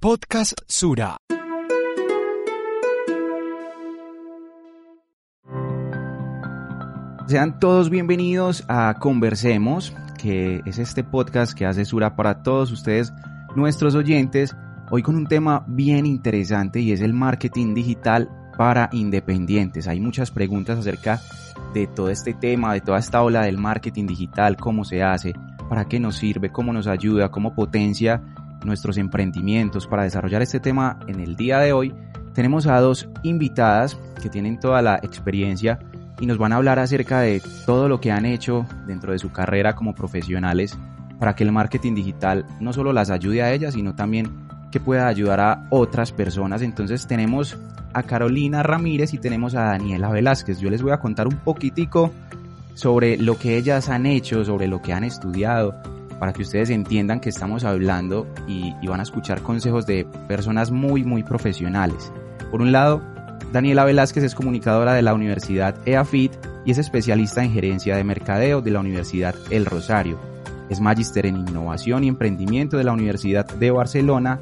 Podcast Sura. Sean todos bienvenidos a Conversemos, que es este podcast que hace Sura para todos ustedes, nuestros oyentes, hoy con un tema bien interesante y es el marketing digital para independientes. Hay muchas preguntas acerca de todo este tema, de toda esta ola del marketing digital, cómo se hace, para qué nos sirve, cómo nos ayuda, cómo potencia nuestros emprendimientos. Para desarrollar este tema en el día de hoy, tenemos a dos invitadas que tienen toda la experiencia y nos van a hablar acerca de todo lo que han hecho dentro de su carrera como profesionales para que el marketing digital no solo las ayude a ellas, sino también que pueda ayudar a otras personas. Entonces tenemos a Carolina Ramírez y tenemos a Daniela Velázquez. Yo les voy a contar un poquitico sobre lo que ellas han hecho, sobre lo que han estudiado, para que ustedes entiendan que estamos hablando y, van a escuchar consejos de personas muy, muy profesionales. Por un lado, Daniela Velázquez es comunicadora de la Universidad EAFIT y es especialista en gerencia de mercadeo de la Universidad El Rosario. Es magíster en innovación y emprendimiento de la Universidad de Barcelona.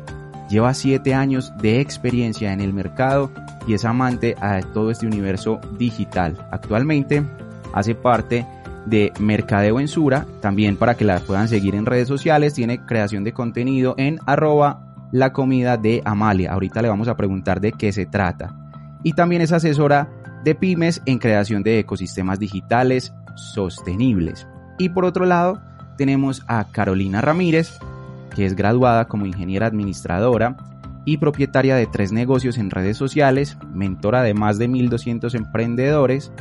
Lleva siete años de experiencia en el mercado y es amante a todo este universo digital. Actualmente hace parte de Mercadeo en Sura, también para que la puedan seguir en redes sociales, tiene creación de contenido en arroba la comida de Amalia. Ahorita le vamos a preguntar de qué se trata. Y también es asesora de pymes en creación de ecosistemas digitales sostenibles. Y por otro lado, tenemos a Carolina Ramírez, que es graduada como ingeniera administradora y propietaria de tres negocios en redes sociales, mentora de más de 1.200 emprendedores,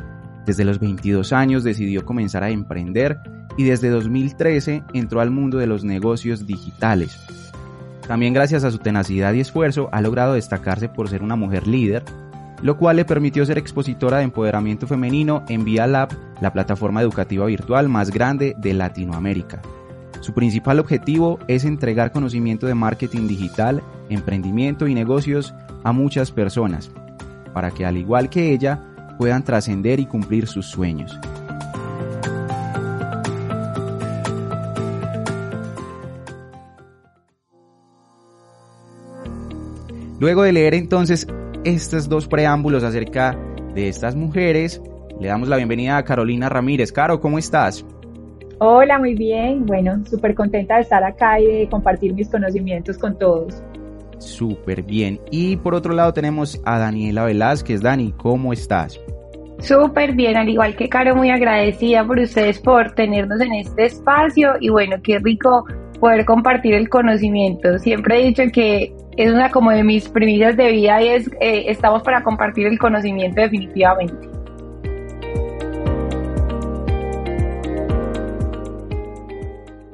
desde los 22 años decidió comenzar a emprender y desde 2013 entró al mundo de los negocios digitales. También gracias a su tenacidad y esfuerzo ha logrado destacarse por ser una mujer líder, lo cual le permitió ser expositora de empoderamiento femenino en Via Lab, la plataforma educativa virtual más grande de Latinoamérica. Su principal objetivo es entregar conocimiento de marketing digital, emprendimiento y negocios a muchas personas, para que al igual que ella, puedan trascender y cumplir sus sueños. Luego de leer entonces estos dos preámbulos acerca de estas mujeres, le damos la bienvenida a Carolina Ramírez. Caro, ¿cómo estás? Hola, muy bien. Bueno, súper contenta de estar acá y de compartir mis conocimientos con todos. Súper bien. Y por otro lado tenemos a Daniela Velázquez. Dani, ¿cómo estás? Súper bien, al igual que Caro, muy agradecida por ustedes por tenernos en este espacio y bueno, qué rico poder compartir el conocimiento. Siempre he dicho que es una como de mis premisas de vida y es eh, estamos para compartir el conocimiento definitivamente.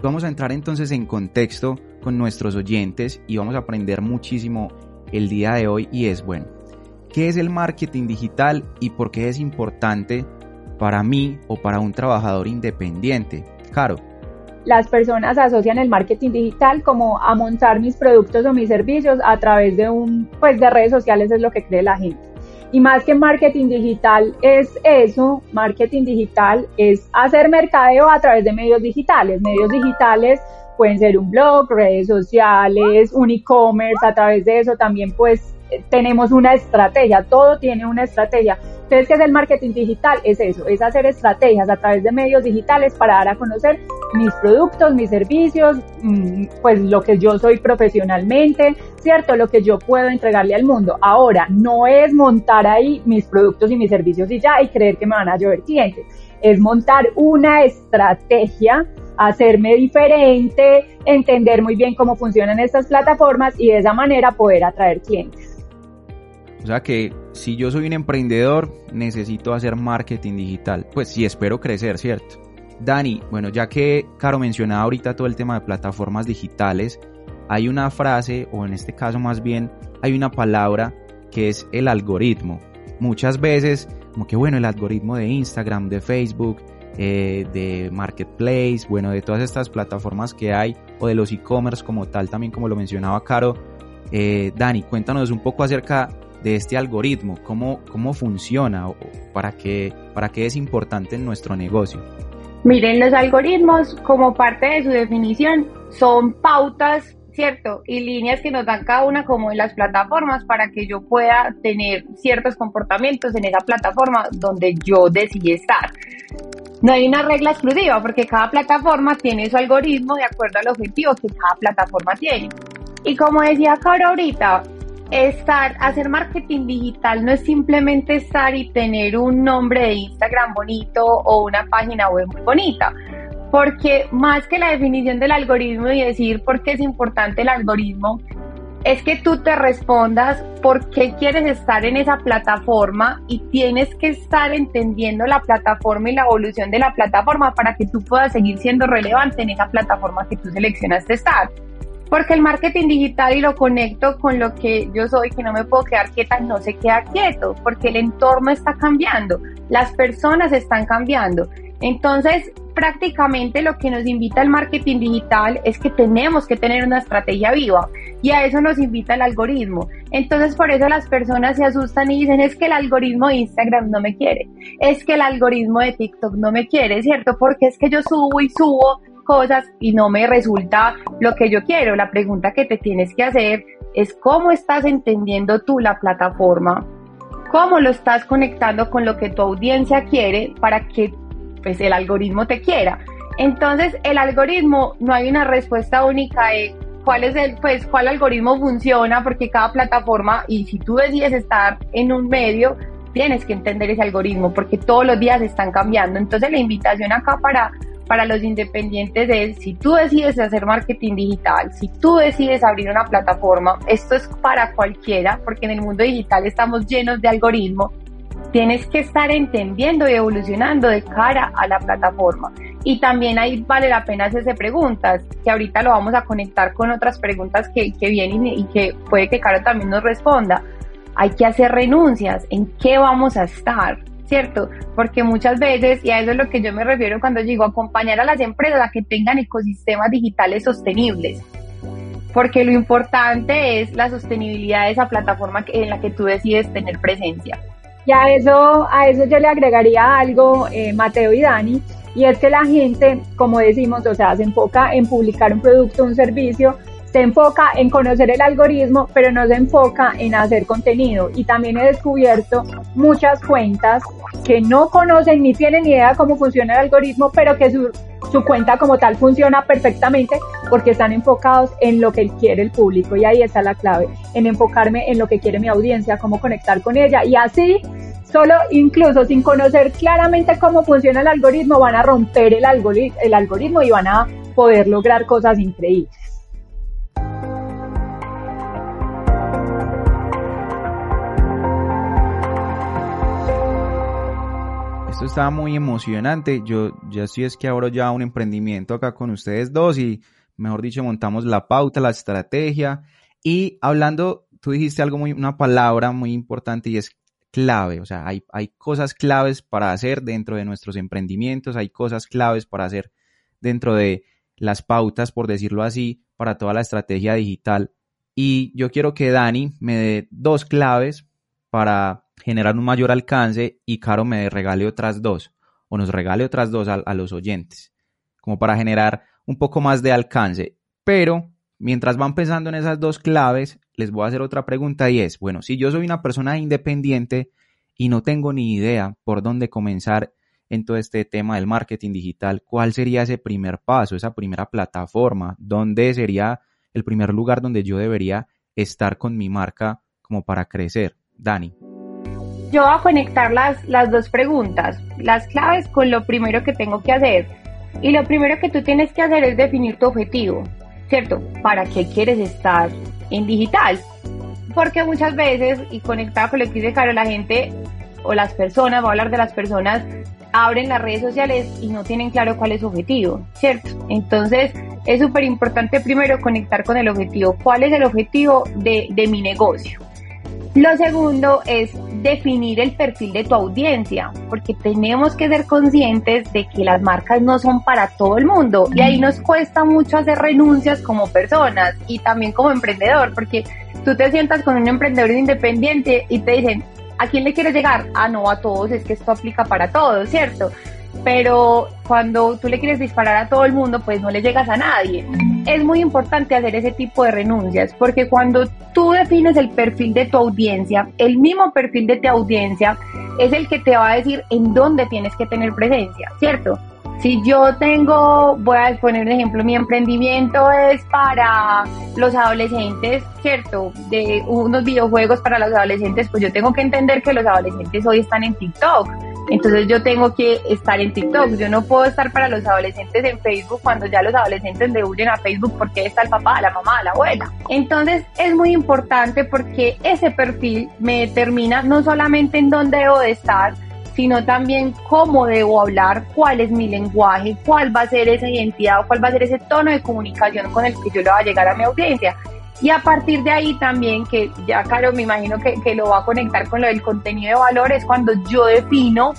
Vamos a entrar entonces en contexto con nuestros oyentes y vamos a aprender muchísimo el día de hoy y es bueno. ¿Qué es el marketing digital y por qué es importante para mí o para un trabajador independiente? Caro. Las personas asocian el marketing digital como a montar mis productos o mis servicios a través de un, pues de redes sociales es lo que cree la gente. Y más que marketing digital es eso, marketing digital es hacer mercadeo a través de medios digitales. Medios digitales pueden ser un blog, redes sociales, un e-commerce, a través de eso también pues tenemos una estrategia, todo tiene una estrategia. Entonces, ¿qué es el marketing digital? Es eso, es hacer estrategias a través de medios digitales para dar a conocer mis productos, mis servicios, mm, pues lo que yo soy profesionalmente, ¿cierto? Lo que yo puedo entregarle al mundo. Ahora, no es montar ahí mis productos y mis servicios y ya y creer que me van a llover clientes. Es montar una estrategia hacerme diferente, entender muy bien cómo funcionan estas plataformas y de esa manera poder atraer clientes. O sea que si yo soy un emprendedor, necesito hacer marketing digital. Pues sí, espero crecer, ¿cierto? Dani, bueno, ya que Caro mencionaba ahorita todo el tema de plataformas digitales, hay una frase, o en este caso más bien, hay una palabra que es el algoritmo. Muchas veces, como que bueno, el algoritmo de Instagram, de Facebook, eh, de Marketplace, bueno, de todas estas plataformas que hay, o de los e-commerce como tal, también como lo mencionaba Caro. Eh, Dani, cuéntanos un poco acerca de este algoritmo, cómo, cómo funciona o para qué, para qué es importante en nuestro negocio. Miren, los algoritmos, como parte de su definición, son pautas ¿cierto? Y líneas que nos dan cada una como en las plataformas para que yo pueda tener ciertos comportamientos en esa plataforma donde yo decidí estar. No hay una regla exclusiva porque cada plataforma tiene su algoritmo de acuerdo al objetivo que cada plataforma tiene. Y como decía Caro ahorita, estar, hacer marketing digital no es simplemente estar y tener un nombre de Instagram bonito o una página web muy bonita porque más que la definición del algoritmo y decir por qué es importante el algoritmo, es que tú te respondas por qué quieres estar en esa plataforma y tienes que estar entendiendo la plataforma y la evolución de la plataforma para que tú puedas seguir siendo relevante en esa plataforma que tú seleccionaste estar. Porque el marketing digital y lo conecto con lo que yo soy, que no me puedo quedar quieta, no se queda quieto, porque el entorno está cambiando, las personas están cambiando. Entonces, prácticamente lo que nos invita el marketing digital es que tenemos que tener una estrategia viva y a eso nos invita el algoritmo. Entonces por eso las personas se asustan y dicen es que el algoritmo de Instagram no me quiere, es que el algoritmo de TikTok no me quiere, ¿cierto? Porque es que yo subo y subo cosas y no me resulta lo que yo quiero. La pregunta que te tienes que hacer es cómo estás entendiendo tú la plataforma, cómo lo estás conectando con lo que tu audiencia quiere para que pues el algoritmo te quiera. Entonces, el algoritmo no hay una respuesta única de cuál es el, pues, cuál algoritmo funciona, porque cada plataforma, y si tú decides estar en un medio, tienes que entender ese algoritmo, porque todos los días están cambiando. Entonces, la invitación acá para, para los independientes es, si tú decides hacer marketing digital, si tú decides abrir una plataforma, esto es para cualquiera, porque en el mundo digital estamos llenos de algoritmos, tienes que estar entendiendo y evolucionando de cara a la plataforma. Y también ahí vale la pena hacerse preguntas, que ahorita lo vamos a conectar con otras preguntas que, que vienen y que puede que Caro también nos responda. Hay que hacer renuncias, ¿en qué vamos a estar? ¿Cierto? Porque muchas veces, y a eso es lo que yo me refiero cuando digo acompañar a las empresas a que tengan ecosistemas digitales sostenibles porque lo importante es la sostenibilidad de esa plataforma en la que tú decides tener presencia. Y a eso, a eso yo le agregaría algo, eh, Mateo y Dani, y es que la gente, como decimos, o sea, se enfoca en publicar un producto, un servicio, se enfoca en conocer el algoritmo, pero no se enfoca en hacer contenido. Y también he descubierto muchas cuentas que no conocen ni tienen idea cómo funciona el algoritmo, pero que su, su cuenta como tal funciona perfectamente porque están enfocados en lo que quiere el público. Y ahí está la clave, en enfocarme en lo que quiere mi audiencia, cómo conectar con ella. Y así solo incluso sin conocer claramente cómo funciona el algoritmo, van a romper el, el algoritmo y van a poder lograr cosas increíbles. Esto estaba muy emocionante. Yo ya sí es que abro ya un emprendimiento acá con ustedes dos y, mejor dicho, montamos la pauta, la estrategia. Y hablando, tú dijiste algo muy, una palabra muy importante y es clave. O sea, hay, hay cosas claves para hacer dentro de nuestros emprendimientos, hay cosas claves para hacer dentro de las pautas, por decirlo así, para toda la estrategia digital. Y yo quiero que Dani me dé dos claves para generar un mayor alcance y Caro me regale otras dos o nos regale otras dos a, los oyentes, como para generar un poco más de alcance. Pero mientras van pensando en esas dos claves, les voy a hacer otra pregunta y es, bueno, si yo soy una persona independiente y no tengo ni idea por dónde comenzar en todo este tema del marketing digital, ¿cuál sería ese primer paso, esa primera plataforma? ¿Dónde sería el primer lugar donde yo debería estar con mi marca como para crecer? Dani. Yo voy a conectar las, las dos preguntas, las claves con lo primero que tengo que hacer. Y lo primero que tú tienes que hacer es definir tu objetivo, ¿cierto? ¿Para qué quieres estar en digital? Porque muchas veces, y conectada con lo que dice Caro, la gente o las personas, voy a hablar de las personas, abren las redes sociales y no tienen claro cuál es su objetivo, ¿cierto? Entonces, es súper importante primero conectar con el objetivo. ¿Cuál es el objetivo de, de mi negocio? Lo segundo es definir el perfil de tu audiencia, porque tenemos que ser conscientes de que las marcas no son para todo el mundo y ahí nos cuesta mucho hacer renuncias como personas y también como emprendedor, porque tú te sientas con un emprendedor independiente y te dicen, ¿a quién le quieres llegar? Ah, no, a todos, es que esto aplica para todos, ¿cierto? Pero cuando tú le quieres disparar a todo el mundo, pues no le llegas a nadie. Es muy importante hacer ese tipo de renuncias, porque cuando tú defines el perfil de tu audiencia, el mismo perfil de tu audiencia es el que te va a decir en dónde tienes que tener presencia, ¿cierto? Si yo tengo, voy a poner un ejemplo, mi emprendimiento es para los adolescentes, ¿cierto? De unos videojuegos para los adolescentes, pues yo tengo que entender que los adolescentes hoy están en TikTok. Entonces yo tengo que estar en TikTok. Yo no puedo estar para los adolescentes en Facebook cuando ya los adolescentes le huyen a Facebook porque está el papá, la mamá, la abuela. Entonces es muy importante porque ese perfil me determina no solamente en dónde debo de estar, sino también cómo debo hablar, cuál es mi lenguaje, cuál va a ser esa identidad o cuál va a ser ese tono de comunicación con el que yo le voy a llegar a mi audiencia. Y a partir de ahí también, que ya Caro me imagino que, que lo va a conectar con lo del contenido de valor, es cuando yo defino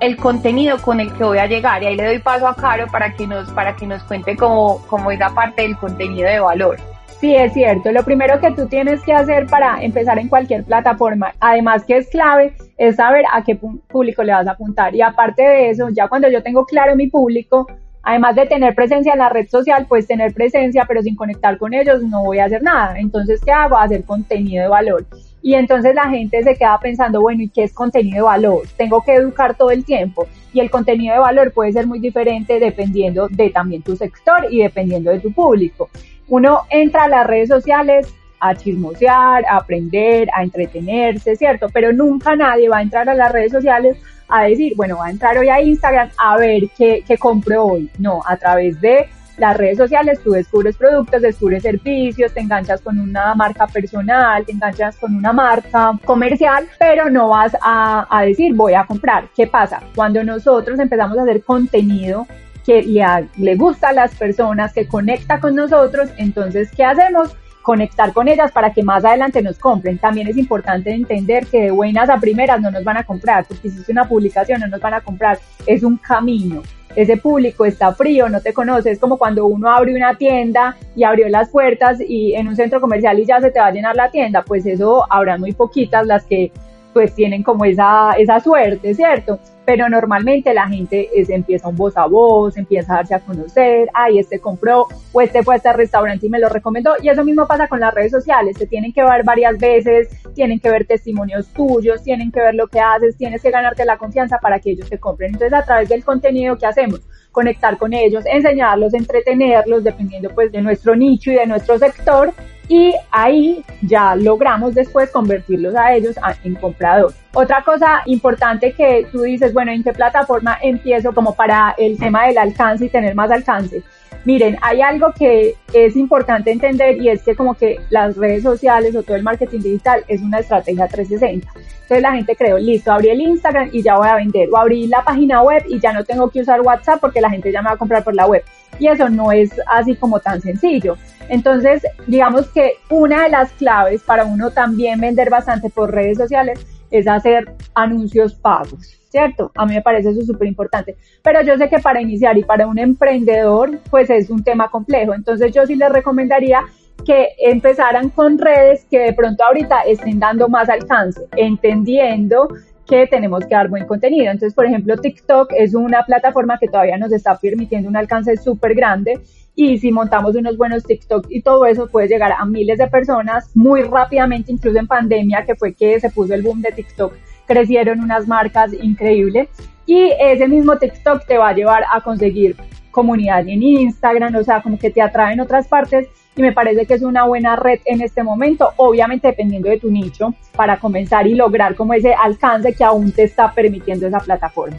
el contenido con el que voy a llegar. Y ahí le doy paso a Caro para que nos, para que nos cuente cómo, cómo esa parte del contenido de valor. Sí, es cierto. Lo primero que tú tienes que hacer para empezar en cualquier plataforma, además que es clave, es saber a qué público le vas a apuntar. Y aparte de eso, ya cuando yo tengo claro mi público, además de tener presencia en la red social, pues tener presencia, pero sin conectar con ellos no voy a hacer nada. Entonces, ¿qué hago? Hacer contenido de valor. Y entonces la gente se queda pensando, bueno, ¿y qué es contenido de valor? Tengo que educar todo el tiempo. Y el contenido de valor puede ser muy diferente dependiendo de también tu sector y dependiendo de tu público. Uno entra a las redes sociales a chismosear, a aprender, a entretenerse, ¿cierto? Pero nunca nadie va a entrar a las redes sociales a decir, bueno, va a entrar hoy a Instagram a ver qué, qué compro hoy. No, a través de las redes sociales tú descubres productos, descubres servicios, te enganchas con una marca personal, te enganchas con una marca comercial, pero no vas a, a decir voy a comprar. ¿Qué pasa? Cuando nosotros empezamos a hacer contenido que le, le gusta a las personas, que conecta con nosotros, entonces, ¿qué hacemos? Conectar con ellas para que más adelante nos compren. También es importante entender que de buenas a primeras no nos van a comprar, porque es una publicación no nos van a comprar, es un camino. Ese público está frío, no te conoce, es como cuando uno abre una tienda y abrió las puertas y en un centro comercial y ya se te va a llenar la tienda, pues eso habrá muy poquitas las que pues tienen como esa, esa suerte, ¿cierto? Pero normalmente la gente es, empieza un voz a voz, empieza a darse a conocer, ay, este compró, o este fue a este restaurante y me lo recomendó, y eso mismo pasa con las redes sociales, se tienen que ver varias veces, tienen que ver testimonios tuyos, tienen que ver lo que haces, tienes que ganarte la confianza para que ellos te compren. Entonces, a través del contenido que hacemos, conectar con ellos, enseñarlos, entretenerlos, dependiendo pues de nuestro nicho y de nuestro sector, y ahí ya logramos después convertirlos a ellos en compradores. Otra cosa importante que tú dices, bueno, ¿en qué plataforma empiezo como para el tema del alcance y tener más alcance? Miren, hay algo que es importante entender y es que como que las redes sociales o todo el marketing digital es una estrategia 360. Entonces la gente cree, listo, abrí el Instagram y ya voy a vender, o abrí la página web y ya no tengo que usar WhatsApp porque la gente ya me va a comprar por la web. Y eso no es así como tan sencillo. Entonces, digamos que una de las claves para uno también vender bastante por redes sociales es hacer anuncios pagos, ¿cierto? A mí me parece eso súper importante. Pero yo sé que para iniciar y para un emprendedor, pues es un tema complejo. Entonces yo sí les recomendaría que empezaran con redes que de pronto ahorita estén dando más alcance, entendiendo que tenemos que dar buen contenido. Entonces, por ejemplo, TikTok es una plataforma que todavía nos está permitiendo un alcance súper grande y si montamos unos buenos TikTok y todo eso puede llegar a miles de personas muy rápidamente, incluso en pandemia, que fue que se puso el boom de TikTok, crecieron unas marcas increíbles y ese mismo TikTok te va a llevar a conseguir comunidad en Instagram, o sea, como que te atrae en otras partes y me parece que es una buena red en este momento, obviamente dependiendo de tu nicho, para comenzar y lograr como ese alcance que aún te está permitiendo esa plataforma.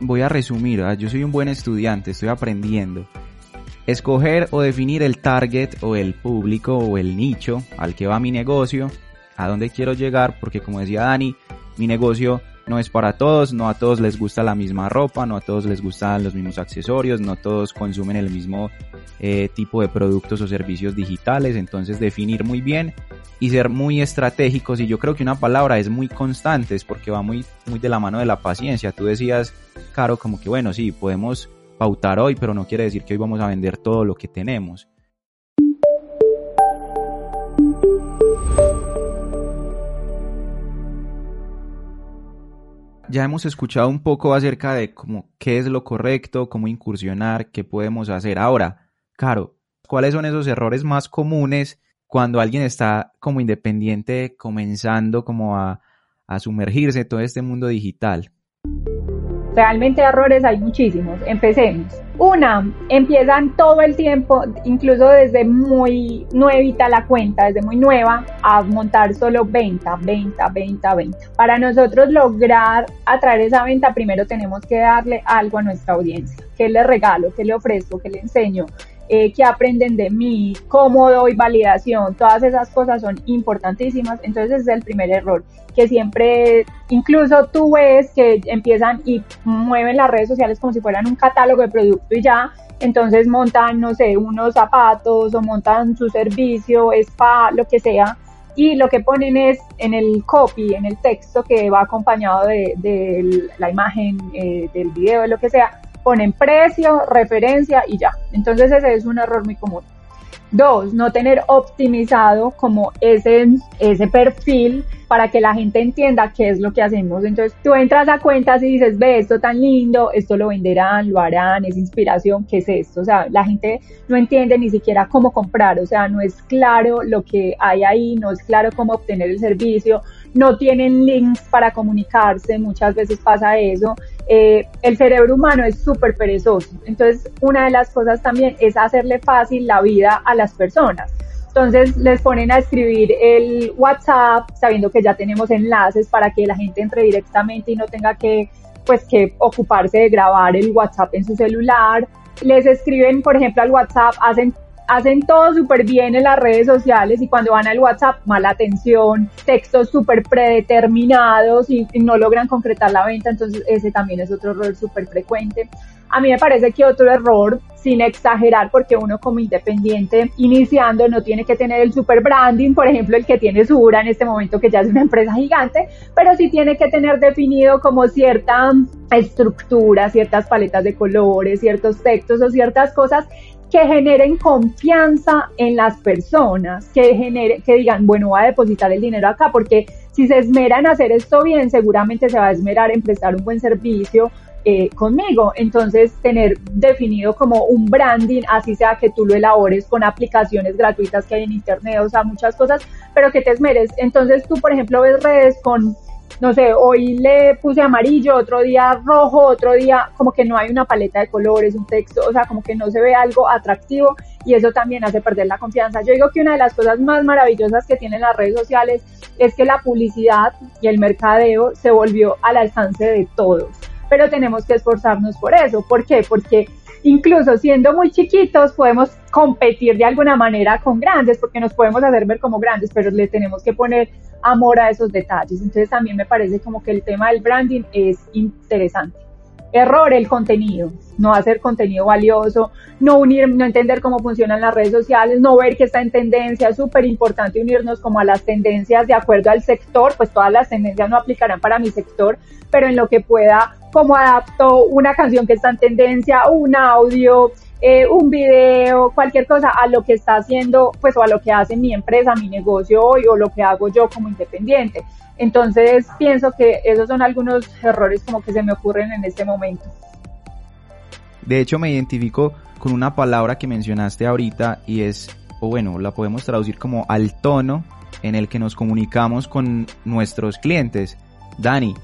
Voy a resumir, yo soy un buen estudiante, estoy aprendiendo escoger o definir el target o el público o el nicho al que va mi negocio, a dónde quiero llegar, porque como decía Dani, mi negocio no es para todos, no a todos les gusta la misma ropa, no a todos les gustan los mismos accesorios, no todos consumen el mismo eh, tipo de productos o servicios digitales, entonces definir muy bien y ser muy estratégicos y yo creo que una palabra es muy constante, es porque va muy, muy de la mano de la paciencia. Tú decías, Caro, como que bueno, sí, podemos pautar hoy, pero no quiere decir que hoy vamos a vender todo lo que tenemos. ya hemos escuchado un poco acerca de cómo, qué es lo correcto, cómo incursionar, qué podemos hacer. Ahora, Caro, ¿cuáles son esos errores más comunes cuando alguien está como independiente comenzando como a, a sumergirse en todo este mundo digital? Realmente errores hay muchísimos. Empecemos. Una, empiezan todo el tiempo, incluso desde muy nuevita la cuenta, desde muy nueva, a montar solo venta, venta, venta, venta. Para nosotros lograr atraer esa venta, primero tenemos que darle algo a nuestra audiencia. ¿Qué le regalo? ¿Qué le ofrezco? ¿Qué le enseño? Eh, que aprenden de mí, cómo doy validación, todas esas cosas son importantísimas. Entonces ese es el primer error, que siempre, incluso tú ves que empiezan y mueven las redes sociales como si fueran un catálogo de producto y ya, entonces montan, no sé, unos zapatos o montan su servicio, spa, lo que sea, y lo que ponen es en el copy, en el texto que va acompañado de, la imagen, eh, del video, de lo que sea, ponen precio, referencia y ya. Entonces ese es un error muy común. Dos, no tener optimizado como ese, ese perfil para que la gente entienda qué es lo que hacemos. Entonces tú entras a cuentas y dices, ve esto tan lindo, esto lo venderán, lo harán, es inspiración, ¿qué es esto? O sea, la gente no entiende ni siquiera cómo comprar, o sea, no es claro lo que hay ahí, no es claro cómo obtener el servicio, no tienen links para comunicarse, muchas veces pasa eso. Eh, el cerebro humano es súper perezoso. Entonces, una de las cosas también es hacerle fácil la vida a las personas. Entonces les ponen a escribir el WhatsApp sabiendo que ya tenemos enlaces para que la gente entre directamente y no tenga que pues que ocuparse de grabar el WhatsApp en su celular. Les escriben, por ejemplo, al WhatsApp, hacen hacen todo súper bien en las redes sociales y cuando van al WhatsApp, mala atención, textos súper predeterminados y, no logran concretar la venta, entonces ese también es otro error súper frecuente. A mí me parece que otro error, sin exagerar, porque uno como independiente iniciando no tiene que tener el super branding, por ejemplo, el que tiene Sura en este momento, que ya es una empresa gigante, pero sí tiene que tener definido como cierta estructura, ciertas paletas de colores, ciertos textos o ciertas cosas que generen confianza en las personas, que genere, que digan, bueno, voy a depositar el dinero acá, porque si se esmera en hacer esto bien, seguramente se va a esmerar en prestar un buen servicio eh, conmigo. Entonces, tener definido como un branding, así sea que tú lo elabores con aplicaciones gratuitas que hay en internet, o sea, muchas cosas, pero que te esmeres. Entonces, tú, por ejemplo, ves redes con no sé, hoy le puse amarillo, otro día rojo, otro día como que no hay una paleta de colores, un texto, o sea, como que no se ve algo atractivo y eso también hace perder la confianza. Yo digo que una de las cosas más maravillosas que tienen las redes sociales es que la publicidad y el mercadeo se volvió al alcance de todos, pero tenemos que esforzarnos por eso. ¿Por qué? Porque incluso siendo muy chiquitos podemos competir de alguna manera con grandes porque nos podemos hacer ver como grandes, pero le tenemos que poner amor a esos detalles. Entonces también me parece como que el tema del branding es interesante. Error el contenido, no hacer contenido valioso, no unir, no entender cómo funcionan las redes sociales, no ver que está en tendencia, es súper importante unirnos como a las tendencias de acuerdo al sector, pues todas las tendencias no aplicarán para mi sector, pero en lo que pueda, como adapto una canción que está en tendencia, un audio, eh, un video, cualquier cosa a lo que está haciendo, pues o a lo que hace mi empresa, mi negocio hoy o lo que hago yo como independiente. Entonces pienso que esos son algunos errores como que se me ocurren en este momento. De hecho me identifico con una palabra que mencionaste ahorita y es, o bueno, la podemos traducir como al tono en el que nos comunicamos con nuestros clientes. Dani,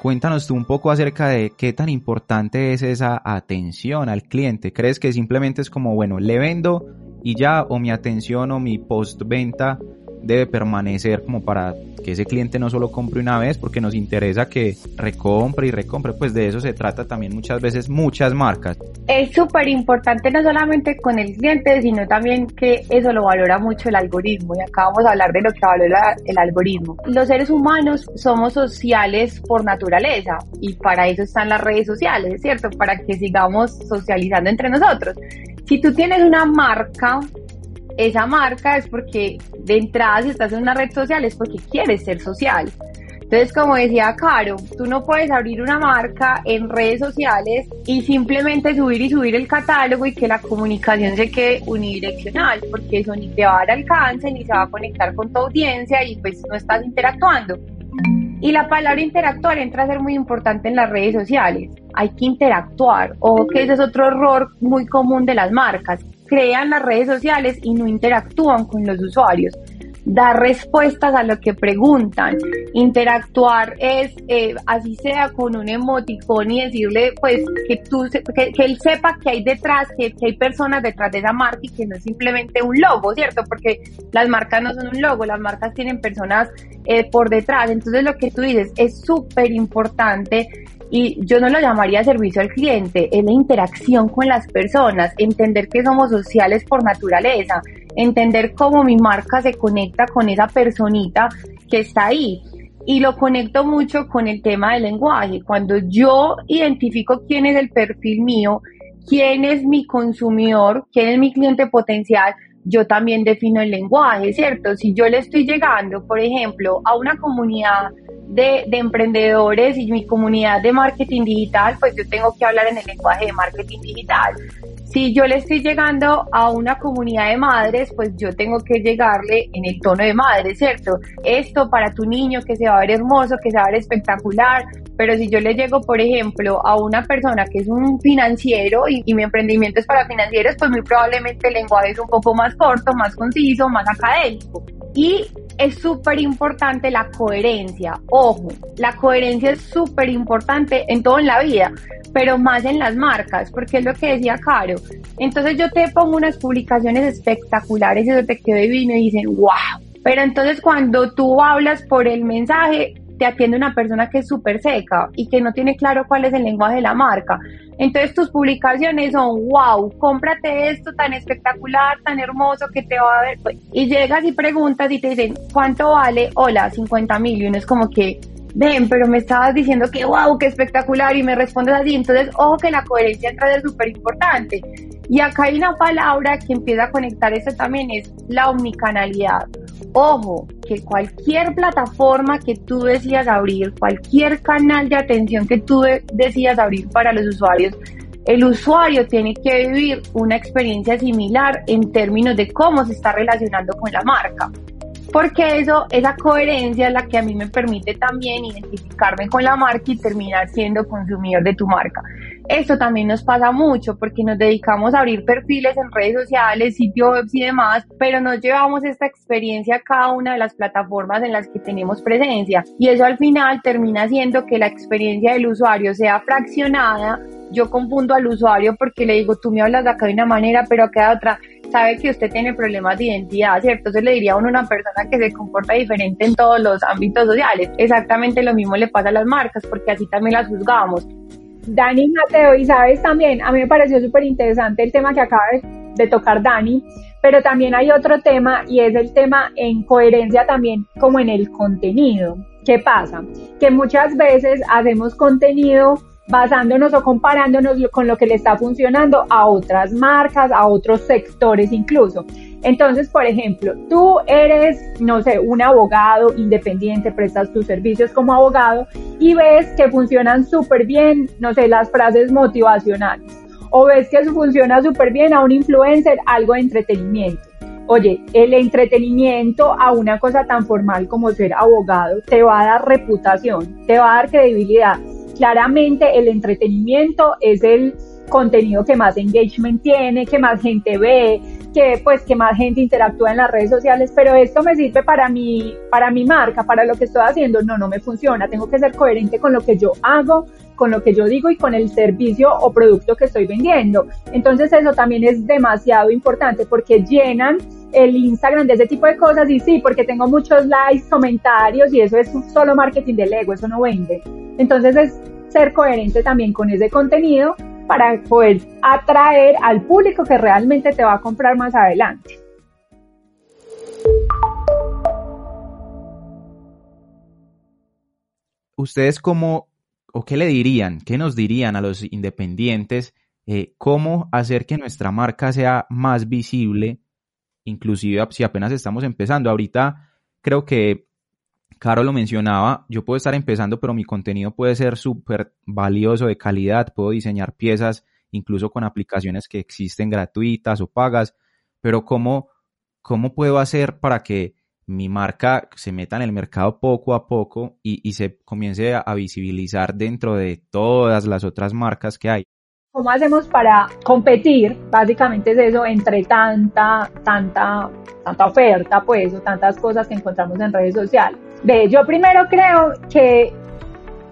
Cuéntanos tú un poco acerca de qué tan importante es esa atención al cliente. ¿Crees que simplemente es como, bueno, le vendo y ya, o mi atención o mi postventa debe permanecer como para que ese cliente no solo compre una vez porque nos interesa que recompre y recompre, pues de eso se trata también muchas veces muchas marcas. Es súper importante no solamente con el cliente, sino también que eso lo valora mucho el algoritmo y acá vamos a hablar de lo que valora el algoritmo. Los seres humanos somos sociales por naturaleza y para eso están las redes sociales, ¿cierto? Para que sigamos socializando entre nosotros. Si tú tienes una marca esa marca es porque de entrada si estás en una red social es porque quieres ser social. Entonces, como decía Caro, tú no puedes abrir una marca en redes sociales y simplemente subir y subir el catálogo y que la comunicación se quede unidireccional, porque eso ni te va a dar alcance ni se va a conectar con tu audiencia y pues no estás interactuando. Y la palabra interactuar entra a ser muy importante en las redes sociales. Hay que interactuar. O que ese es otro error muy común de las marcas. Crean las redes sociales y no interactúan con los usuarios dar respuestas a lo que preguntan, interactuar es, eh, así sea con un emoticón y decirle, pues, que tú, que, él sepa que hay detrás, que, hay personas detrás de esa marca y que no es simplemente un logo, ¿cierto? Porque las marcas no son un logo, las marcas tienen personas eh, por detrás. Entonces, lo que tú dices es súper importante y yo no lo llamaría servicio al cliente, es la interacción con las personas, entender que somos sociales por naturaleza, entender cómo mi marca se conecta con esa personita que está ahí. Y lo conecto mucho con el tema del lenguaje. Cuando yo identifico quién es el perfil mío, quién es mi consumidor, quién es mi cliente potencial, yo también defino el lenguaje, ¿cierto? Si yo le estoy llegando, por ejemplo, a una comunidad de, de, emprendedores y mi comunidad de marketing digital, pues yo tengo que hablar en el lenguaje de marketing digital. Si yo le estoy llegando a una comunidad de madres, pues yo tengo que llegarle en el tono de madre, ¿cierto? Esto para tu niño que se va a ver hermoso, que se va a ver espectacular, pero si yo le llego, por ejemplo, a una persona que es un financiero y, y mi emprendimiento es para financieros, pues muy probablemente el lenguaje es un poco más corto, más conciso, más académico. Y es súper importante la coherencia. Ojo, la coherencia es súper importante en todo en la vida, pero más en las marcas, porque es lo que decía Caro. Entonces yo te pongo unas publicaciones espectaculares y eso te quedó divino y dicen, wow. Pero entonces cuando tú hablas por el mensaje, te atiende una persona que es súper seca y que no tiene claro cuál es el lenguaje de la marca. Entonces tus publicaciones son, wow, cómprate esto tan espectacular, tan hermoso que te va a ver. Y llegas y preguntas y te dicen, ¿cuánto vale? Hola, 50 mil. Y uno es como que, ven, pero me estabas diciendo que wow, qué espectacular y me respondes así. Entonces, ojo que la coherencia entra de súper importante. Y acá hay una palabra que empieza a conectar eso también, es la omnicanalidad. Ojo, que cualquier plataforma que tú decidas abrir, cualquier canal de atención que tú decidas abrir para los usuarios, el usuario tiene que vivir una experiencia similar en términos de cómo se está relacionando con la marca porque eso, esa coherencia es la que a mí me permite también identificarme con la marca y terminar siendo consumidor de tu marca. Esto también nos pasa mucho porque nos dedicamos a abrir perfiles en redes sociales, sitios web y demás, pero no llevamos esta experiencia a cada una de las plataformas en las que tenemos presencia. Y eso al final termina siendo que la experiencia del usuario sea fraccionada. Yo confundo al usuario porque le digo, tú me hablas de acá de una manera, pero acá de otra sabe que usted tiene problemas de identidad, ¿cierto? Entonces le diría a una persona que se comporta diferente en todos los ámbitos sociales. Exactamente lo mismo le pasa a las marcas, porque así también las juzgamos. Dani Mateo, y sabes también, a mí me pareció súper interesante el tema que acaba de tocar Dani, pero también hay otro tema y es el tema en coherencia también como en el contenido. ¿Qué pasa? Que muchas veces hacemos contenido basándonos o comparándonos con lo que le está funcionando a otras marcas, a otros sectores incluso. Entonces, por ejemplo, tú eres, no sé, un abogado independiente, prestas tus servicios como abogado y ves que funcionan súper bien, no sé, las frases motivacionales. O ves que funciona súper bien a un influencer algo de entretenimiento. Oye, el entretenimiento a una cosa tan formal como ser abogado te va a dar reputación, te va a dar credibilidad claramente el entretenimiento es el contenido que más engagement tiene, que más gente ve, que pues que más gente interactúa en las redes sociales, pero esto me sirve para mi para mi marca, para lo que estoy haciendo, no no me funciona, tengo que ser coherente con lo que yo hago, con lo que yo digo y con el servicio o producto que estoy vendiendo. Entonces eso también es demasiado importante porque llenan el Instagram de ese tipo de cosas y sí, porque tengo muchos likes, comentarios y eso es solo marketing del ego, eso no vende. Entonces es ser coherente también con ese contenido para poder atraer al público que realmente te va a comprar más adelante. ¿Ustedes cómo o qué le dirían, qué nos dirían a los independientes eh, cómo hacer que nuestra marca sea más visible, inclusive si apenas estamos empezando? Ahorita creo que Caro lo mencionaba, yo puedo estar empezando, pero mi contenido puede ser súper valioso, de calidad, puedo diseñar piezas incluso con aplicaciones que existen gratuitas o pagas, pero ¿cómo, cómo puedo hacer para que mi marca se meta en el mercado poco a poco y, se comience a, visibilizar dentro de todas las otras marcas que hay. ¿Cómo hacemos para competir? Básicamente es eso, entre tanta, tanta, tanta oferta, pues, o tantas cosas que encontramos en redes sociales. Ve, yo primero creo que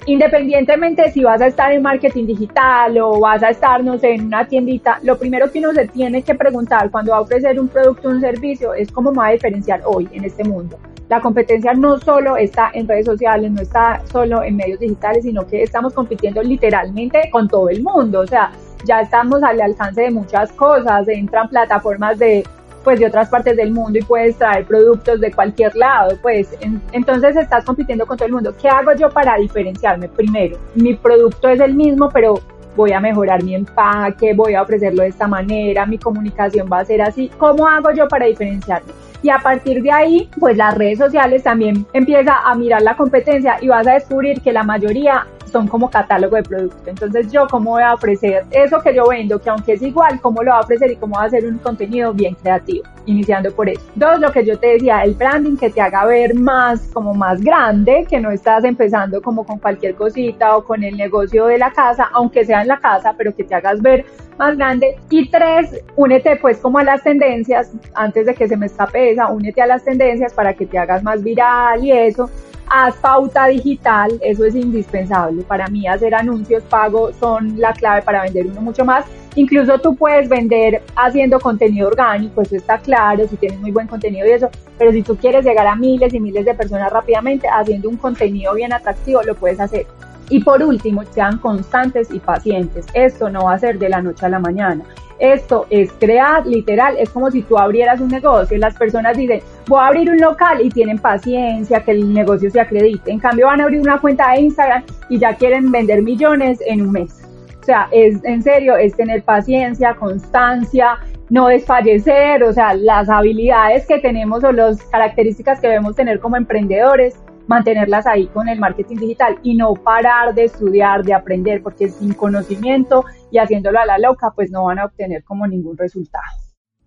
independientemente si vas a estar en marketing digital o vas a estar, no sé, en una tiendita, lo primero que uno se tiene que preguntar cuando va a ofrecer un producto o un servicio es cómo va a diferenciar hoy en este mundo. La competencia no solo está en redes sociales, no está solo en medios digitales, sino que estamos compitiendo literalmente con todo el mundo. O sea, ya estamos al alcance de muchas cosas, entran plataformas de pues de otras partes del mundo y puedes traer productos de cualquier lado, pues entonces estás compitiendo con todo el mundo. ¿Qué hago yo para diferenciarme? Primero, mi producto es el mismo, pero voy a mejorar mi empaque, voy a ofrecerlo de esta manera, mi comunicación va a ser así. ¿Cómo hago yo para diferenciarme? Y a partir de ahí, pues las redes sociales también empieza a mirar la competencia y vas a descubrir que la mayoría son como catálogo de productos. Entonces yo cómo voy a ofrecer eso que yo vendo, que aunque es igual, cómo lo voy a ofrecer y cómo va a hacer un contenido bien creativo, iniciando por eso. Dos, lo que yo te decía, el branding que te haga ver más, como más grande, que no estás empezando como con cualquier cosita o con el negocio de la casa, aunque sea en la casa, pero que te hagas ver más grande. Y tres, únete pues como a las tendencias, antes de que se me escape esa, únete a las tendencias para que te hagas más viral y eso haz pauta digital, eso es indispensable. Para mí hacer anuncios pagos son la clave para vender uno mucho más. Incluso tú puedes vender haciendo contenido orgánico, eso está claro, si tienes muy buen contenido y eso, pero si tú quieres llegar a miles y miles de personas rápidamente haciendo un contenido bien atractivo, lo puedes hacer. Y por último, sean constantes y pacientes. Esto no va a ser de la noche a la mañana. Esto es crear, literal, es como si tú abrieras un negocio. Las personas dicen, voy a abrir un local y tienen paciencia que el negocio se acredite. En cambio, van a abrir una cuenta de Instagram y ya quieren vender millones en un mes. O sea, es en serio, es tener paciencia, constancia, no desfallecer, o sea, las habilidades que tenemos o las características que debemos tener como emprendedores mantenerlas ahí con el marketing digital y no parar de estudiar, de aprender, porque sin conocimiento y haciéndolo a la loca, pues no van a obtener como ningún resultado.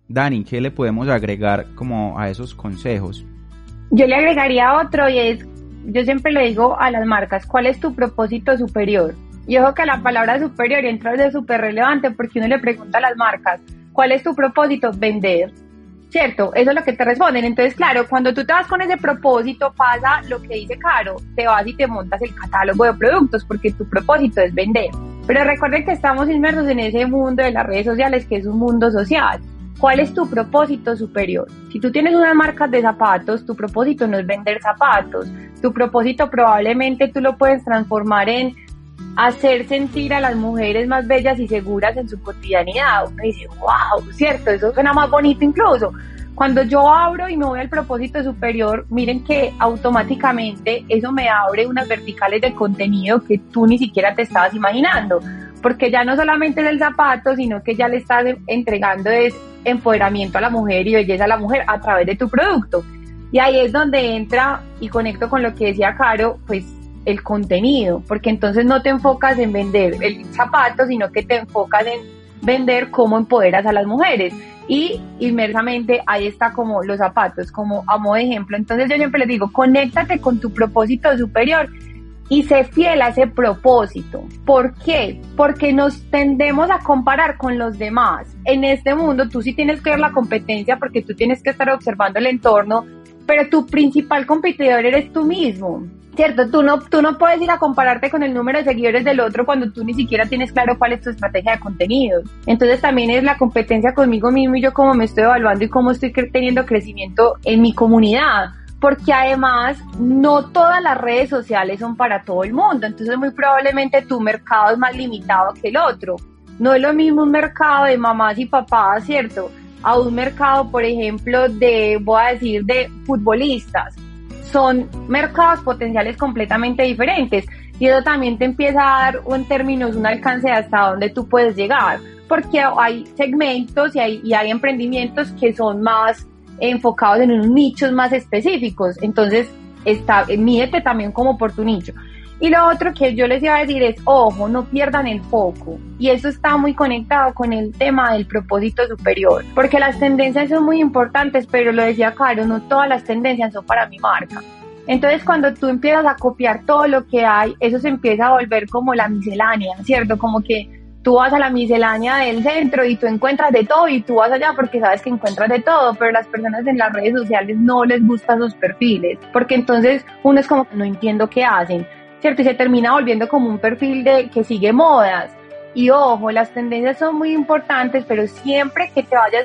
Dani, ¿qué le podemos agregar como a esos consejos? Yo le agregaría otro y es, yo siempre le digo a las marcas, ¿cuál es tu propósito superior? Y ojo que la palabra superior entra de súper relevante porque uno le pregunta a las marcas, ¿cuál es tu propósito? Vender. ¿Cierto? Eso es lo que te responden. Entonces, claro, cuando tú te vas con ese propósito, pasa lo que dice Caro, te vas y te montas el catálogo de productos porque tu propósito es vender. Pero recuerden que estamos inmersos en ese mundo de las redes sociales que es un mundo social. ¿Cuál es tu propósito superior? Si tú tienes una marca de zapatos, tu propósito no es vender zapatos. Tu propósito probablemente tú lo puedes transformar en hacer sentir a las mujeres más bellas y seguras en su cotidianidad. Uno dice, wow, cierto, eso suena más bonito incluso. Cuando yo abro y me voy al propósito superior, miren que automáticamente eso me abre unas verticales de contenido que tú ni siquiera te estabas imaginando. Porque ya no solamente es el zapato, sino que ya le estás entregando es empoderamiento a la mujer y belleza a la mujer a través de tu producto. Y ahí es donde entra y conecto con lo que decía Caro, pues el contenido, porque entonces no te enfocas en vender el zapato, sino que te enfocas en vender cómo empoderas a las mujeres. Y inmersamente ahí está como los zapatos, como a modo de ejemplo. Entonces yo siempre les digo, conéctate con tu propósito superior y sé fiel a ese propósito. ¿Por qué? Porque nos tendemos a comparar con los demás. En este mundo tú sí tienes que ver la competencia porque tú tienes que estar observando el entorno, pero tu principal competidor eres tú mismo. Cierto, tú no, tú no puedes ir a compararte con el número de seguidores del otro cuando tú ni siquiera tienes claro cuál es tu estrategia de contenido. Entonces también es la competencia conmigo mismo y yo cómo me estoy evaluando y cómo estoy teniendo crecimiento en mi comunidad. Porque además no todas las redes sociales son para todo el mundo. Entonces muy probablemente tu mercado es más limitado que el otro. No es lo mismo un mercado de mamás y papás, ¿cierto? A un mercado, por ejemplo, de, voy a decir, de futbolistas son mercados potenciales completamente diferentes. Y eso también te empieza a dar en términos un alcance hasta donde tú puedes llegar, porque hay segmentos y hay, emprendimientos que son más enfocados en unos nichos más específicos, entonces está, mídete también como por tu nicho. Y lo otro que yo les iba a decir es, ojo, no pierdan el foco. Y eso está muy conectado con el tema del propósito superior, porque las tendencias son muy importantes, pero lo decía Caro, no todas las tendencias son para mi marca. Entonces cuando tú empiezas a copiar todo lo que hay, eso se empieza a volver como la miscelánea, ¿cierto? Como que tú vas a la miscelánea del centro y tú encuentras de todo y tú vas allá porque sabes que encuentras de todo, pero las personas en las redes sociales no les gustan sus perfiles, porque entonces uno es como, no entiendo qué hacen, ¿cierto? Y se termina volviendo como un perfil de que sigue modas. Y ojo, las tendencias son muy importantes, pero siempre que te vayas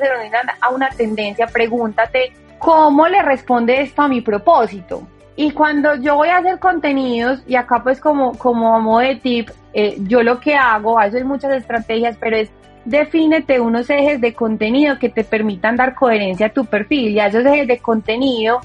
a una tendencia, pregúntate, ¿cómo le responde esto a mi propósito? Y cuando yo voy a hacer contenidos, y acá pues como, como modo de tip, eh, yo lo que hago, veces muchas estrategias, pero es defínete unos ejes de contenido que te permitan dar coherencia a tu perfil y a esos ejes de contenido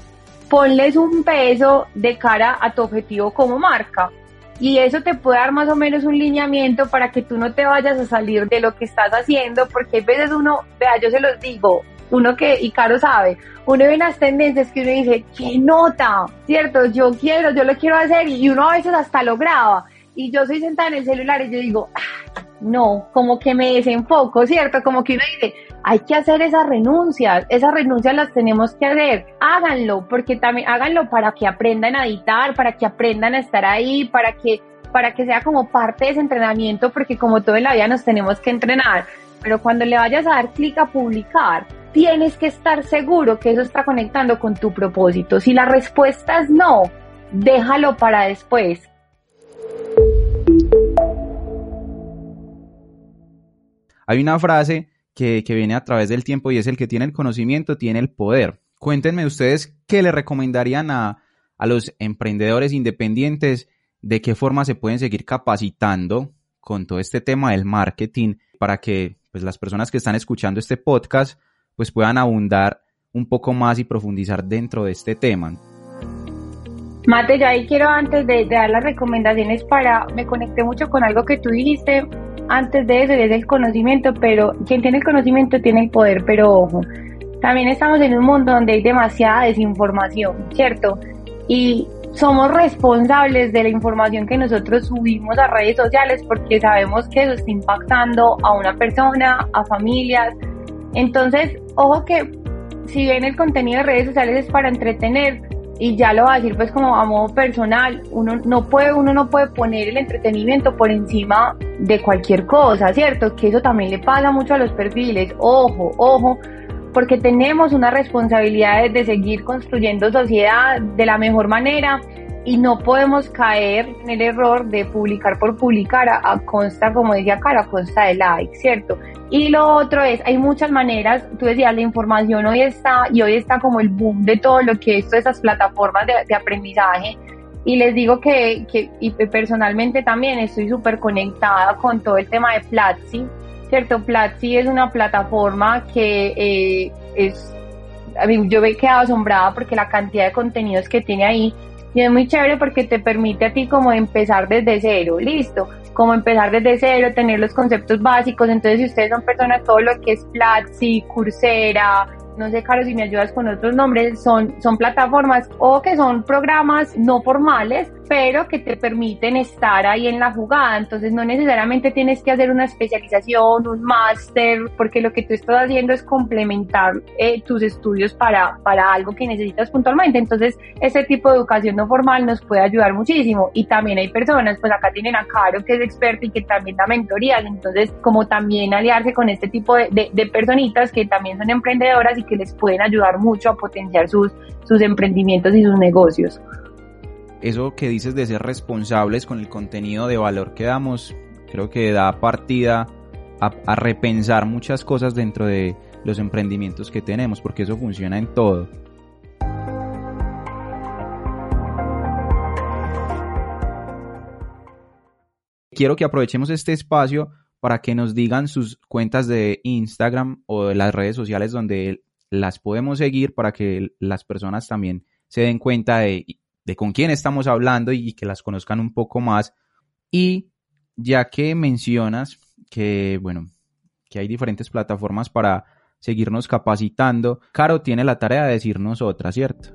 ponles un peso de cara a tu objetivo como marca. Y eso te puede dar más o menos un lineamiento para que tú no te vayas a salir de lo que estás haciendo, porque a veces uno, vea, yo se los digo, uno que, y Caro sabe, uno ve unas tendencias que uno dice, qué nota, ¿cierto? Yo quiero, yo lo quiero hacer y uno a veces hasta lo graba. Y yo soy sentada en el celular y yo digo, ah, no, como que me desenfoco, ¿cierto? Como que uno dice, hay que hacer esas renuncias, esas renuncias las tenemos que hacer, háganlo, porque también háganlo para que aprendan a editar, para que aprendan a estar ahí, para que, para que sea como parte de ese entrenamiento, porque como todo en la vida nos tenemos que entrenar, pero cuando le vayas a dar clic a publicar, tienes que estar seguro que eso está conectando con tu propósito. Si la respuesta es no, déjalo para después. Hay una frase que, viene a través del tiempo y es el que tiene el conocimiento, tiene el poder. Cuéntenme ustedes qué le recomendarían a, a los emprendedores independientes, de qué forma se pueden seguir capacitando con todo este tema del marketing para que pues, las personas que están escuchando este podcast pues puedan abundar un poco más y profundizar dentro de este tema. Mate, yo ahí quiero antes de, dar las recomendaciones para, me conecté mucho con algo que tú dijiste antes de eso, es el conocimiento, pero quien tiene el conocimiento tiene el poder, pero ojo, también estamos en un mundo donde hay demasiada desinformación, ¿cierto? Y somos responsables de la información que nosotros subimos a redes sociales porque sabemos que eso está impactando a una persona, a familias, entonces, ojo que si bien el contenido de redes sociales es para entretener, y ya lo voy a decir pues como a modo personal, uno no puede, uno no puede poner el entretenimiento por encima de cualquier cosa, ¿cierto? Que eso también le pasa mucho a los perfiles. Ojo, ojo, porque tenemos una responsabilidad de seguir construyendo sociedad de la mejor manera y no podemos caer en el error de publicar por publicar a, consta, como decía Cara, a consta de like, ¿cierto? Y lo otro es, hay muchas maneras, tú decías, la información hoy está, y hoy está como el boom de todo lo que es todas esas plataformas de, aprendizaje, y les digo que, que y personalmente también estoy súper conectada con todo el tema de Platzi, ¿cierto? Platzi es una plataforma que eh, es, a yo me he quedado asombrada porque la cantidad de contenidos que tiene ahí, y es muy chévere porque te permite a ti como empezar desde cero, listo, como empezar desde cero, tener los conceptos básicos. Entonces, si ustedes son personas, todo lo que es Platzi, Coursera, no sé, Carlos, si me ayudas con otros nombres, son, son plataformas o que son programas no formales, pero que te permiten estar ahí en la jugada. Entonces no necesariamente tienes que hacer una especialización, un máster, porque lo que tú estás haciendo es complementar eh, tus estudios para, para algo que necesitas puntualmente. Entonces, ese tipo de educación no formal nos puede ayudar muchísimo. Y también hay personas, pues acá tienen a Caro, que es experta y que también da mentorías. Entonces, como también aliarse con este tipo de, de, de personitas que también son emprendedoras que les pueden ayudar mucho a potenciar sus, sus emprendimientos y sus negocios. Eso que dices de ser responsables con el contenido de valor que damos, creo que da partida a, repensar muchas cosas dentro de los emprendimientos que tenemos, porque eso funciona en todo. Quiero que aprovechemos este espacio para que nos digan sus cuentas de Instagram o de las redes sociales donde las podemos seguir para que las personas también se den cuenta de, con quién estamos hablando y que las conozcan un poco más. Y ya que mencionas que, bueno, que hay diferentes plataformas para seguirnos capacitando, Caro tiene la tarea de decirnos otra, ¿cierto?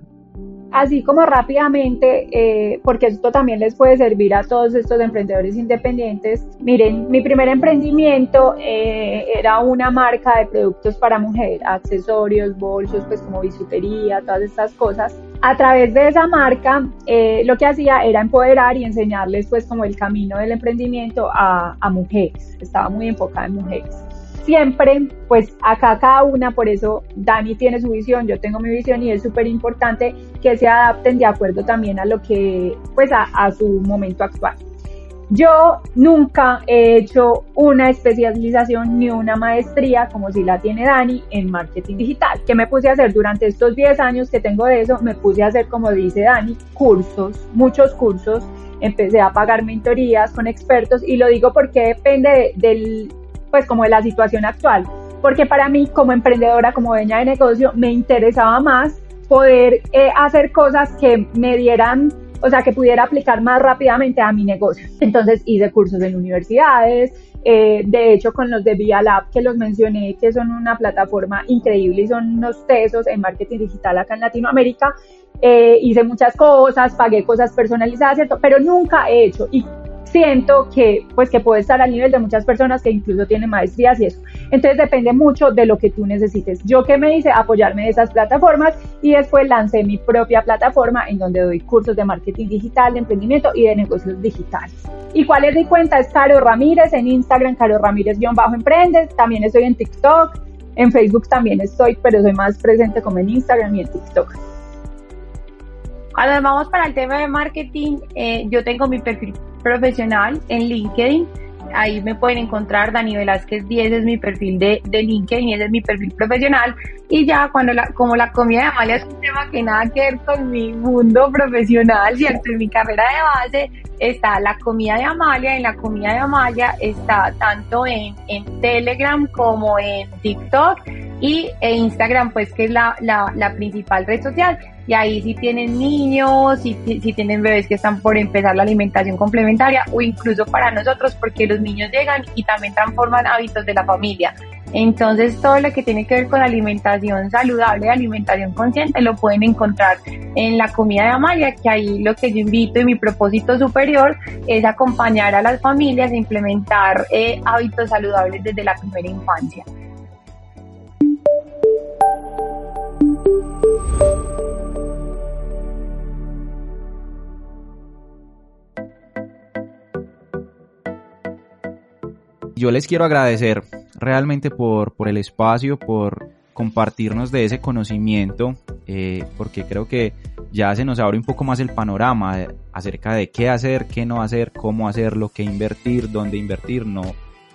así como rápidamente, eh, porque esto también les puede servir a todos estos emprendedores independientes. Miren, mi primer emprendimiento eh, era una marca de productos para mujer, accesorios, bolsos, pues como bisutería, todas estas cosas. A través de esa marca, eh, lo que hacía era empoderar y enseñarles pues como el camino del emprendimiento a, mujeres. Estaba muy enfocada en mujeres siempre, pues acá cada una, por eso Dani tiene su visión, yo tengo mi visión y es súper importante que se adapten de acuerdo también a lo que, pues a su momento actual. Yo nunca he hecho una especialización ni una maestría como si la tiene Dani en marketing digital. ¿Qué me puse a hacer durante estos 10 años que tengo de eso? Me puse a hacer, como dice Dani, cursos, muchos cursos. Empecé a pagar mentorías con expertos y lo digo porque depende del, pues como de la situación actual. Porque para mí como emprendedora, como dueña de negocio, me interesaba más poder eh, hacer cosas que me dieran, o sea, que pudiera aplicar más rápidamente a mi negocio. Entonces hice cursos en universidades, eh, de hecho con los de Via Lab que los mencioné, que son una plataforma increíble y son unos tesos en marketing digital acá en Latinoamérica, eh, hice muchas cosas, pagué cosas personalizadas, ¿cierto? Pero nunca he hecho, siento que pues que puede estar al nivel de muchas personas que incluso tienen maestrías y eso. Entonces depende mucho de lo que tú necesites. Yo que me hice apoyarme de esas plataformas y después lancé mi propia plataforma en donde doy cursos de marketing digital, de emprendimiento y de negocios digitales. ¿Y cuál es mi cuenta? Es Caro Ramírez en Instagram, Caro Ramírez-emprende. También estoy en TikTok, en Facebook también estoy, pero soy más presente como en Instagram y en TikTok. Cuando vamos para el tema de marketing, eh, yo tengo mi perfil profesional en LinkedIn. Ahí me pueden encontrar, Dani Velázquez 10 es mi perfil de, de LinkedIn y ese es mi perfil profesional. Y ya cuando la, como la comida de Amalia es un tema que nada que ver con mi mundo profesional, ¿cierto? En mi carrera de base está la comida de Amalia, en la comida de Amalia está tanto en, en Telegram como en TikTok y en Instagram, pues que es la, la, la principal red social y ahí si tienen niños, si, si tienen bebés que están por empezar la alimentación complementaria o incluso para nosotros porque los niños llegan y también transforman hábitos de la familia. Entonces todo lo que tiene que ver con alimentación saludable, alimentación consciente, lo pueden encontrar en la comida de Amalia, que ahí lo que yo invito y mi propósito superior es acompañar a las familias a implementar eh, hábitos saludables desde la primera infancia. Yo les quiero agradecer realmente por, por el espacio, por compartirnos de ese conocimiento, eh, porque creo que ya se nos abre un poco más el panorama acerca de qué hacer, qué no hacer, cómo hacerlo, qué invertir, dónde invertir, no,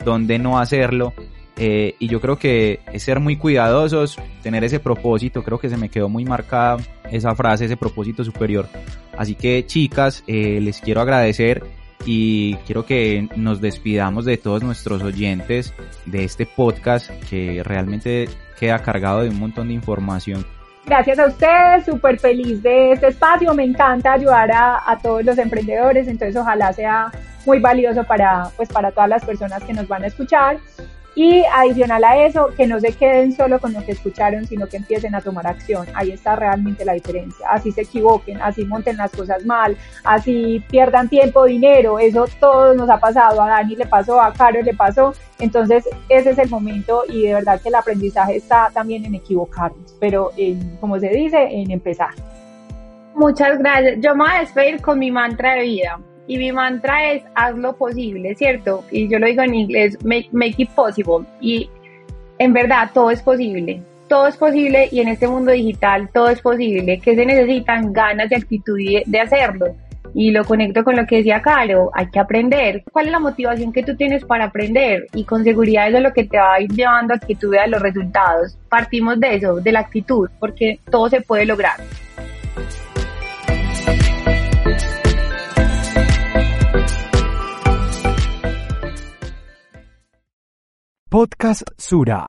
dónde no hacerlo. Eh, y yo creo que es ser muy cuidadosos, tener ese propósito, creo que se me quedó muy marcada esa frase, ese propósito superior. Así que chicas, eh, les quiero agradecer y quiero que nos despidamos de todos nuestros oyentes de este podcast que realmente queda cargado de un montón de información. Gracias a ustedes, súper feliz de este espacio, me encanta ayudar a, a, todos los emprendedores, entonces ojalá sea muy valioso para, pues, para todas las personas que nos van a escuchar. Y adicional a eso, que no se queden solo con lo que escucharon, sino que empiecen a tomar acción. Ahí está realmente la diferencia. Así se equivoquen, así monten las cosas mal, así pierdan tiempo, dinero. Eso todo nos ha pasado. A Dani le pasó, a Caro le pasó. Entonces, ese es el momento y de verdad que el aprendizaje está también en equivocarnos, pero en, como se dice, en empezar. Muchas gracias. Yo me voy a despedir con mi mantra de vida. Y mi mantra es haz lo posible, ¿cierto? Y yo lo digo en inglés, make, make it possible. Y en verdad todo es posible. Todo es posible y en este mundo digital todo es posible. que se necesitan? Ganas y actitud de hacerlo. Y lo conecto con lo que decía Caro, hay que aprender. ¿Cuál es la motivación que tú tienes para aprender? Y con seguridad eso es lo que te va a ir llevando a que tú veas los resultados. Partimos de eso, de la actitud, porque todo se puede lograr. Podcast Sura.